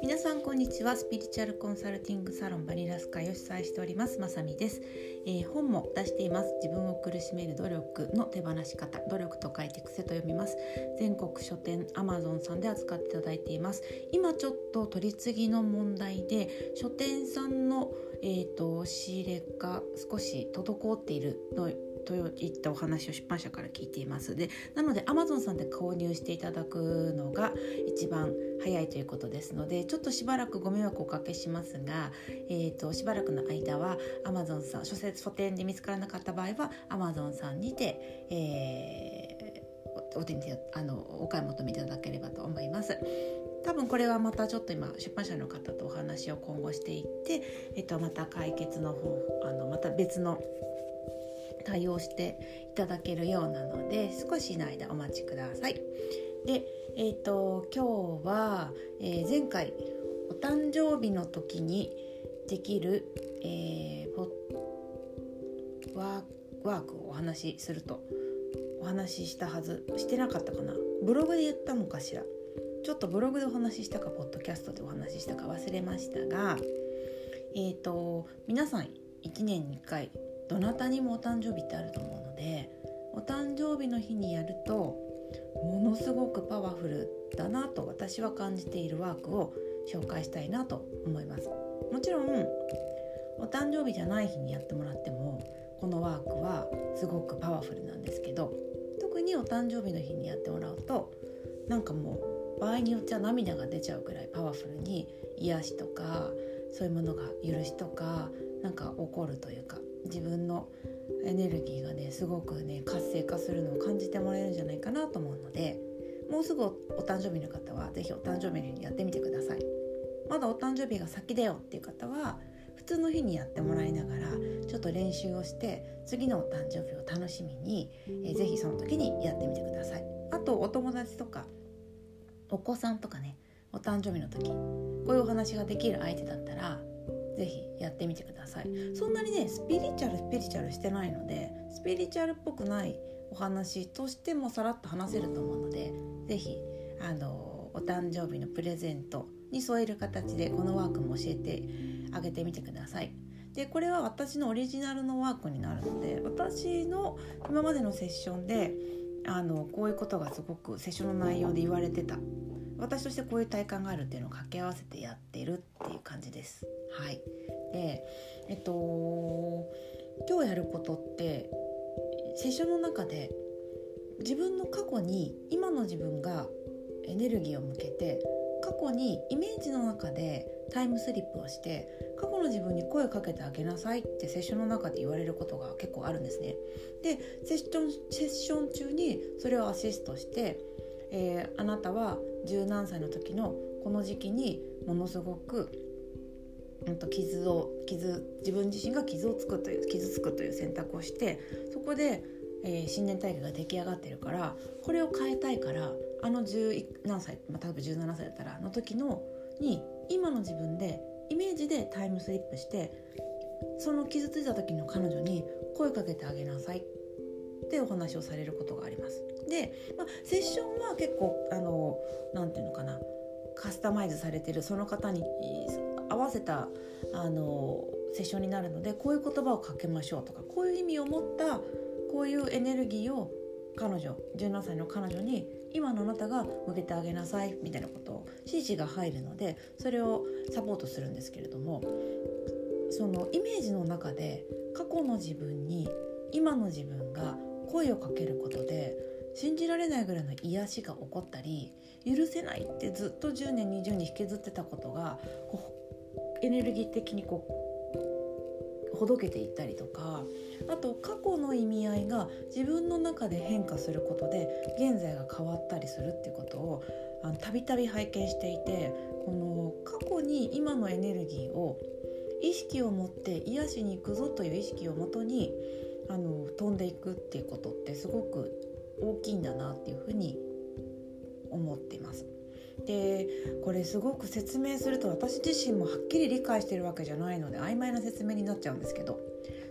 皆さんこんにちは。スピリチュアルコンサルティングサロンバニラスカよ主催しております。まさみです、えー、本も出しています。自分を苦しめる努力の手放し方。努力と書いて癖と読みます。全国書店アマゾンさんで扱っていただいています。今ちょっと取り次ぎの問題で書店さんのえーと、仕入れが少し滞っているのといったお話を出版社から聞いていますでなので Amazon さんで購入していただくのが一番早いということですのでちょっとしばらくご迷惑をおかけしますが、えーと、しばらくの間は Amazon さん書籍書店で見つからなかった場合は Amazon さんにて、えー、お手にあのお買い求めいただければと思います。多分これはまたちょっと今出版社の方とお話を今後していって、えっと、また解決の方あのまた別の対応していただけるようなので少しの間お待ちください。で、えーと、今日は、えー、前回お誕生日の時にできる、えー、ワークをお話しするとお話ししたはず。してなかったかな？ブログで言ったのかしら？ちょっとブログでお話ししたかポッドキャストでお話ししたか忘れましたがえーと皆さん1年に1回どなたにもお誕生日ってあると思うのでお誕生日の日にやるとものすごくパワフルだなと私は感じているワークを紹介したいなと思います。もちろんお誕生日じゃない日にやってもらってもこのワークはすごくパワフルなんですけど特にお誕生日の日にやってもらうとなんかもう場合によっちゃ涙が出ちゃうくらいパワフルに癒しとかそういうものが許しとかなんか起こるというか自分のエネルギーがねすごくね活性化するのを感じてもらえるんじゃないかなと思うのでもうすぐお誕生日の方は是非お誕生日にやってみてください。まだお誕生日が先だよっていう方は普通の日にやってもらいながらちょっと練習をして次のお誕生日を楽しみに、えー、ぜひその時にやってみてください。あとお友達とかお子さんとかねお誕生日の時こういうお話ができる相手だったらぜひやってみてくださいそんなにねスピリチュアルスピリチュアルしてないのでスピリチュアルっぽくないお話としてもさらっと話せると思うのでぜひあのお誕生日のプレゼントに添える形でこのワークも教えてあげてみてください。でこれは私のオリジナルのワークになるので私の今までのセッションであのこういうことがすごくセッションの内容で言われてた私としてこういう体感があるっていうのを掛け合わせてやってるっていう感じです。はい、でえっと今日やることってセッションの中で自分の過去に今の自分がエネルギーを向けて過去にイメージの中でタイムスリップをして過去の自分に声をかけてあげなさいってセッションの中で言われることが結構あるんですね。でセッションセッション中にそれをアシストして、えー、あなたは十何歳の時のこの時期にものすごく、うん、と傷を傷自分自身が傷をつくという傷つくという選択をしてそこで、えー、新年大会が出来上がってるからこれを変えたいからあの十何歳、まあ、例えば17歳だったらの時のに今の自分でイメージでタイムスリップしてその傷ついた時の彼女に声かけてあげなさい。っってお話をされることがあります。で、まあ、セッションは結構あのなんていうのかなカスタマイズされてるその方に合わせたあのセッションになるのでこういう言葉をかけましょうとかこういう意味を持ったこういうエネルギーを彼女17歳の彼女に今のあなたが向けてあげなさいみたいなことを指示が入るのでそれをサポートするんですけれどもそのイメージの中で過去の自分に今の自分が声をかけることで信じられないぐらいの癒しが起こったり許せないってずっと10年20年引きずってたことがエネルギー的にこうほどけていったりとかあと過去の意味合いが自分の中で変化することで現在が変わったりするっていうことをたびたび拝見していてこの過去に今のエネルギーを意識を持って癒しに行くぞという意識をもとにあの飛んでいくっていうことってすごく大きいんだなっていうふうに思っています。でこれすごく説明すると私自身もはっきり理解してるわけじゃないので曖昧な説明になっちゃうんですけど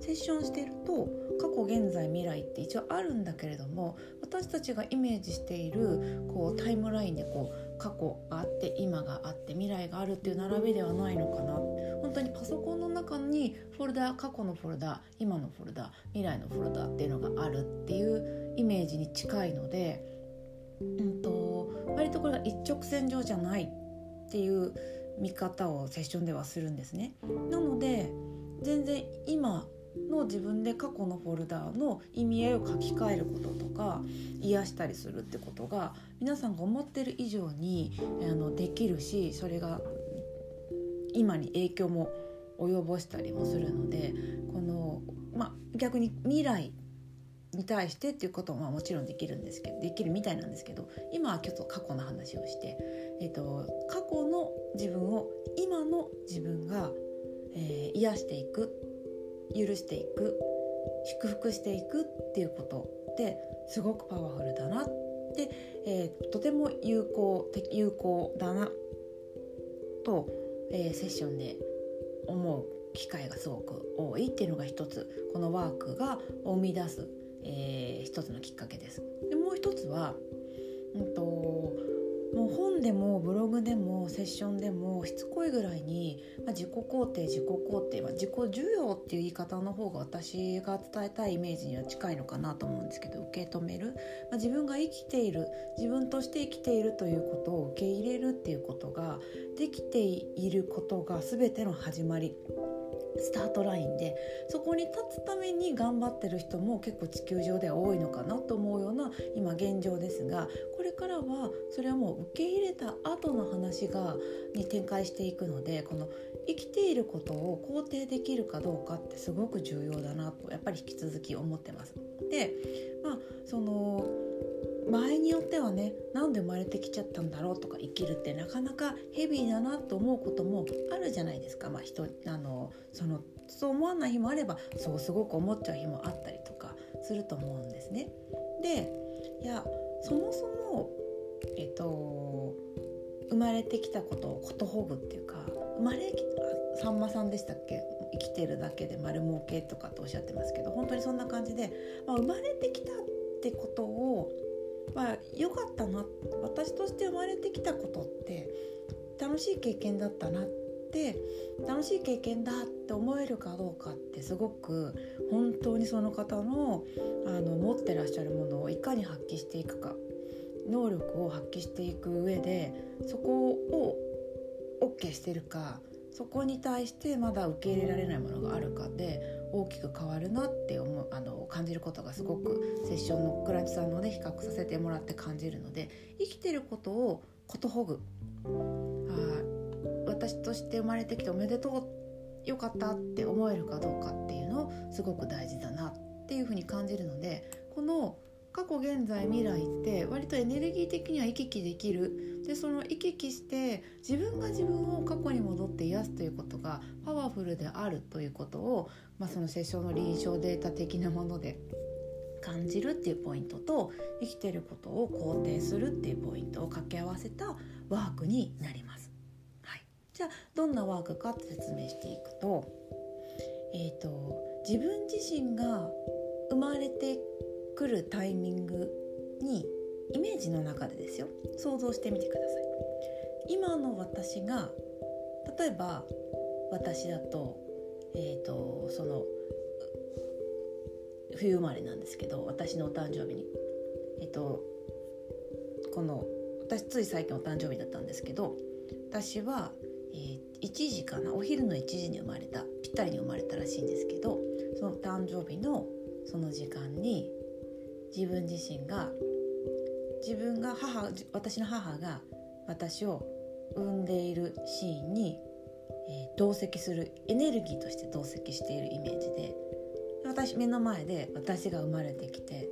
セッションしてると過去現在未来って一応あるんだけれども私たちがイメージしているこうタイムラインでこう過去があって今があって未来があるっていう並びではないのかな本当にパソコンの中にフォルダ過去のフォルダ今のフォルダ未来のフォルダっていうのがあるっていうイメージに近いので、うんと、割とこれが一直線上じゃないっていう見方をセッションではするんですね。なので全然今の自分で過去のフォルダーの意味合いを書き換えることとか癒したりするってことが皆さんが思ってる以上にあのできるしそれが今に影響も及ぼしたりもするのでこの、まあ、逆に未来に対してっていうことももちろんできるんですけどできるみたいなんですけど今はちょっと過去の話をして、えーと、過去の自分を今の自分が、えー、癒していく許していく祝福していくっていうことってすごくパワフルだなって、えー、とても有効有効だなと、えー、セッションで思う機会がすごく多いっていうのが一つこのワークが生み出す、えー、一つのきっかけです。でもう一つは、うんともう本でもブログでもセッションでもしつこいぐらいに、まあ、自己肯定自己肯定、まあ、自己需要っていう言い方の方が私が伝えたいイメージには近いのかなと思うんですけど受け止める、まあ、自分が生きている自分として生きているということを受け入れるっていうことができていることが全ての始まりスタートラインでそこに立つために頑張ってる人も結構地球上では多いのかなと思うような今現状ですがれからはそれはもう受け入れた後の話がに展開していくのでこの生きていることを肯定できるかどうかってすごく重要だなとやっぱり引き続き思ってます。でまあその場合によってはねなんで生まれてきちゃったんだろうとか生きるってなかなかヘビーだなと思うこともあるじゃないですか、まあ人、あのそのそう思わない日もあればそうすごく思っちゃう日もあったりとかすると思うんですね。でいやそもそも、えっと、生まれてきたことをことほぐっていうか生まれさんまさんでしたっけ？生きてるだけで丸儲けとかっておっしゃってますけど本当にそんな感じで、まあ、生まれてきたってことをまあ良かったな私として生まれてきたことって楽しい経験だったなっって楽しい経験だって思えるかどうかってすごく本当にその方のあの持ってらっしゃるものをいかに発揮していくか能力を発揮していく上でそこを OK してるかそこに対してまだ受け入れられないものがあるかで大きく変わるなって思うあの感じることがすごくセッションのクラチさんので比較させてもらって感じるので生きてることをことほぐ。私として生まれてきておめでとうよかったって思えるかどうかっていうのをすごく大事だなっていうふうに感じるのでこの過去現在未来って割とエネルギー的には行き来できるでその行き来して自分が自分を過去に戻って癒すということがパワフルであるということを、まあ、そのセッションの臨床データ的なもので感じるっていうポイントと生きてることを肯定するっていうポイントを掛け合わせたワークになります。じゃあどんなワークかって説明していくと,、えーと自分自身が生まれて来るタイミングにイメージの中でですよ。想像してみてください。今の私が例えば私だと,、えーと、その冬生まれなんですけど私のお誕生日に。えっ、ー、とこの私つい最近お誕生日だったんですけど私は、1時かな？お昼の1時に生まれたぴったりに生まれたらしいんですけどその誕生日のその時間に自分自身が自分が母私の母が私を産んでいるシーンに、えー、同席するエネルギーとして同席しているイメージで私目の前で私が生まれてきて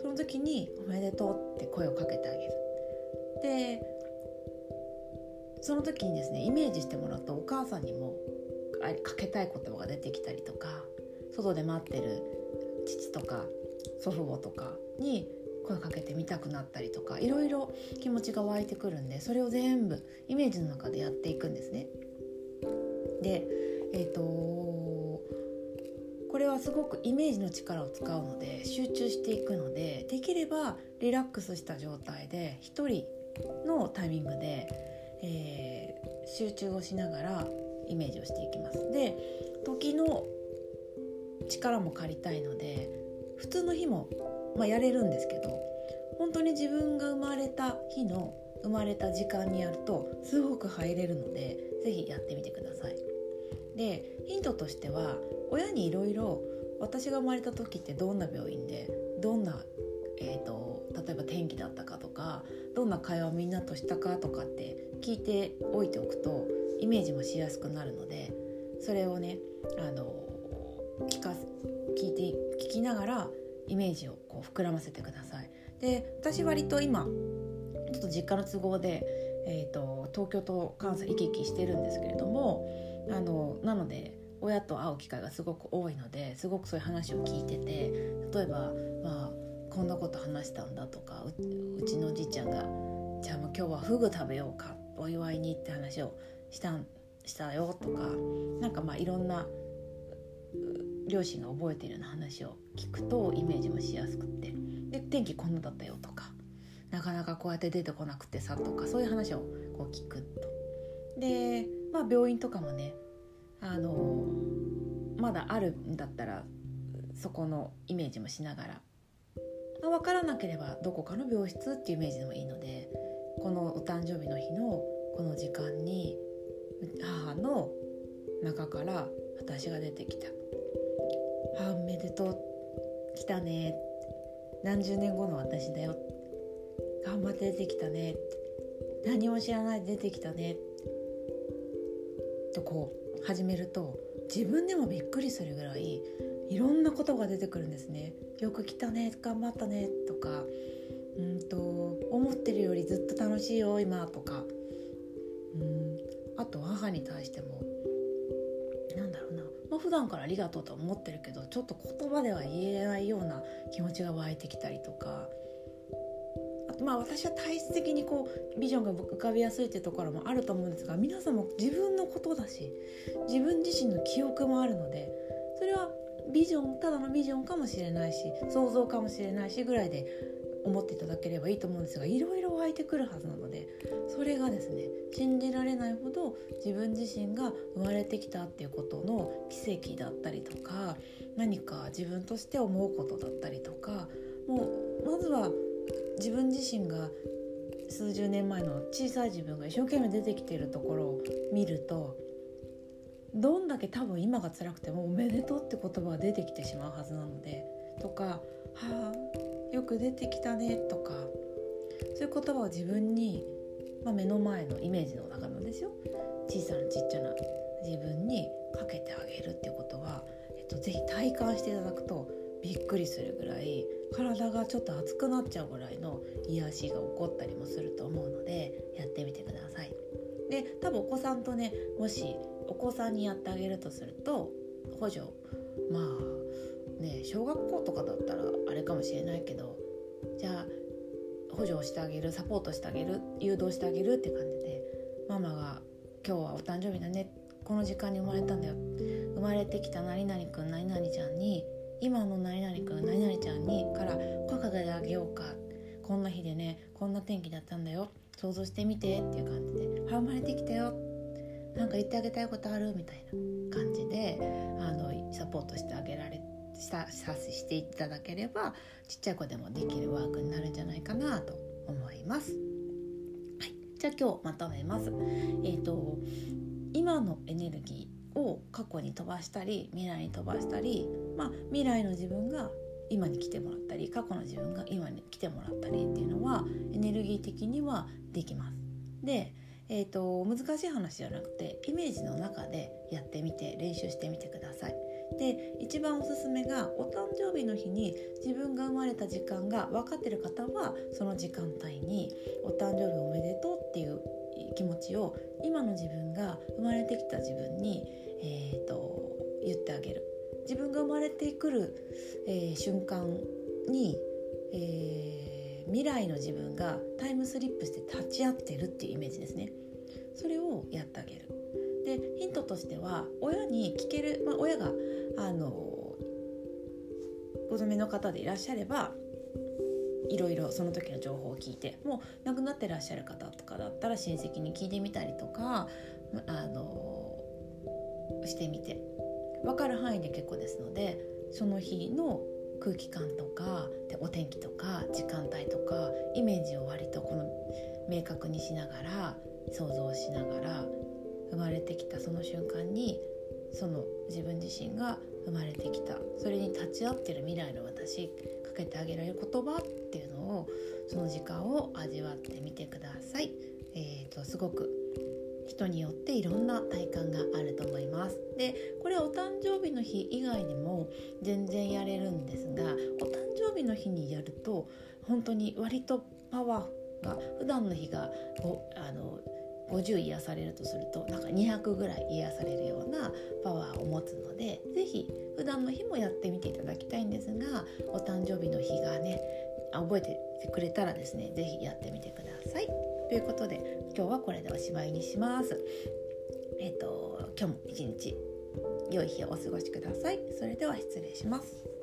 その時に「おめでとう」って声をかけてあげる。でその時にですねイメージしてもらうとお母さんにもかけたい言葉が出てきたりとか外で待ってる父とか祖父母とかに声かけてみたくなったりとかいろいろ気持ちが湧いてくるんでそれを全部イメージの中でやっていくんですね。でえーと、これはすごくイメージの力を使うので集中していくのでできればリラックスした状態で1人のタイミングで、えー、集中をしながらイメージをしていきます。で時の力も借りたいので普通の日も、まあ、やれるんですけど本当に自分が生まれた日の生まれた時間にやるとすごく入れるので是非やってみてください。でヒントとしては親にいろいろ私が生まれた時ってどんな病院でどんな、えーと、例えば天気だったかとかどんな会話をみんなとしたかとかって聞いておいておくとイメージもしやすくなるのでそれをねあの聞か聞いて聞きながらイメージをこう膨らませてください。で私割と今ちょっと実家の都合で、えーと、東京と関西行き来してるんですけれどもあのなので親と会う機会がすごく多いのですごくそういう話を聞いてて例えば、まあ、こんなこと話したんだとかうちのじいちゃんが「じゃあもう今日はフグ食べようかお祝いに」って話をしたんしたよとかなんかまあいろんな両親が覚えているような話を聞くとイメージもしやすくってで天気こんなだったよとかなかなかこうやって出てこなくてさとかそういう話をこう聞くと。でまあ病院とかもねあのまだあるんだったらそこのイメージもしながら、まあ、分からなければどこかの病室っていうイメージでもいいのでこのお誕生日の日のこの時間に母の中から私が出てきた「あおめでとう。来たね」何十年後の私だよ。頑張って出てきたね。何も知らないで出てきたね。とこう始めると自分でもびっくりするぐらいいろんなことが出てくるんですね。よく来たね。頑張ったね。とか。うんと思ってるよりずっと楽しいよ今とか。うん。あと母に対してもなんだろうな、まあ、普段からありがとうと思ってるけどちょっと言葉では言えないような気持ちが湧いてきたりとか。あとまあ私は体質的にこうビジョンが浮かびやすいっていうところもあると思うんですが皆さんも自分のことだし自分自身の記憶もあるのでそれはビジョンただのビジョンかもしれないし想像かもしれないしぐらいで思っていただければいいと思うんですがいろいろ湧いてくるはずなのでそれがですね信じられないほど自分自身が生まれてきたっていうことの奇跡だったりとか何か自分として思うことだったりとかもうまずは自分自身が数十年前の小さい自分が一生懸命出てきてるところを見るとどんだけ多分今が辛くても「おめでとう」って言葉が出てきてしまうはずなのでとか「はあよく出てきたね」とかそういう言葉を自分に、まあ、目の前のイメージの中のですよ小さなちっちゃな自分にかけてあげるっていうことは、えっと、ぜひ体感していただくとびっくりするぐらい体がちょっと熱くなっちゃうぐらいの癒しが起こったりもすると思うのでやってみてください。で多分お子さんとねもしお子さんにやってあげるとすると補助まあね小学校とかだったらあれかもしれないけどじゃあ補助をしてあげるサポートしてあげる誘導してあげるって感じでママが「今日はお誕生日だねこの時間に生まれたんだよ」生まれてきた何々くん何々ちゃんに今の何々くん何々ちゃんにから声かけてあげようかこんな日でねこんな天気だったんだよ想像してみてっていう感じで「生まれてきたよ」なんか言ってあげたいことあるみたいな感じであのサポートしてあげられささしていただければちっちゃい子でもできるワークになるんじゃないかなと思います。はい、じゃあ今日まとめます。えっ、ー、と今のエネルギーを過去に飛ばしたり未来に飛ばしたり、まあ、未来の自分が今に来てもらったり過去の自分が今に来てもらったりっていうのはエネルギー的にはできます。で、えーと、難しい話じゃなくてイメージの中でやってみて練習してみてください。で一番おすすめがお誕生日の日に自分が生まれた時間が分かってる方はその時間帯に「お誕生日おめでとう」っていう気持ちを今の自分が生まれてきた自分にえーと、言ってあげる。自分が生まれてくる、えー、瞬間に、えー、未来の自分がタイムスリップして立ち会ってるっていうイメージですね。それをやってあげる。でヒントとしては親に聞ける、まあ、親があのご存命の方でいらっしゃればいろいろその時の情報を聞いてもう亡くなってらっしゃる方とかだったら親戚に聞いてみたりとかあのしてみて分かる範囲で結構ですのでその日の空気感とかでお天気とか時間帯とかイメージを割とこの明確にしながら想像しながら生まれてきたその瞬間にその自分自身が生まれてきたそれに立ち会ってる未来の私かけてあげられる言葉っていうのをその時間を味わってみてください。えーと、すごく人によっていろんな体感があると思いますでこれお誕生日の日以外にも全然やれるんですがお誕生日の日にやると本当に割とパワーが普段の日がこうあの50癒されるとするとなんか200ぐらい癒されるようなパワーを持つので是非普段の日もやってみていただきたいんですがお誕生日の日がね覚えてくれたらですね是非やってみてください。ということで今日はこれでおしまいにします。えっ、ー、と今日も一日良い日をお過ごしください。それでは失礼します。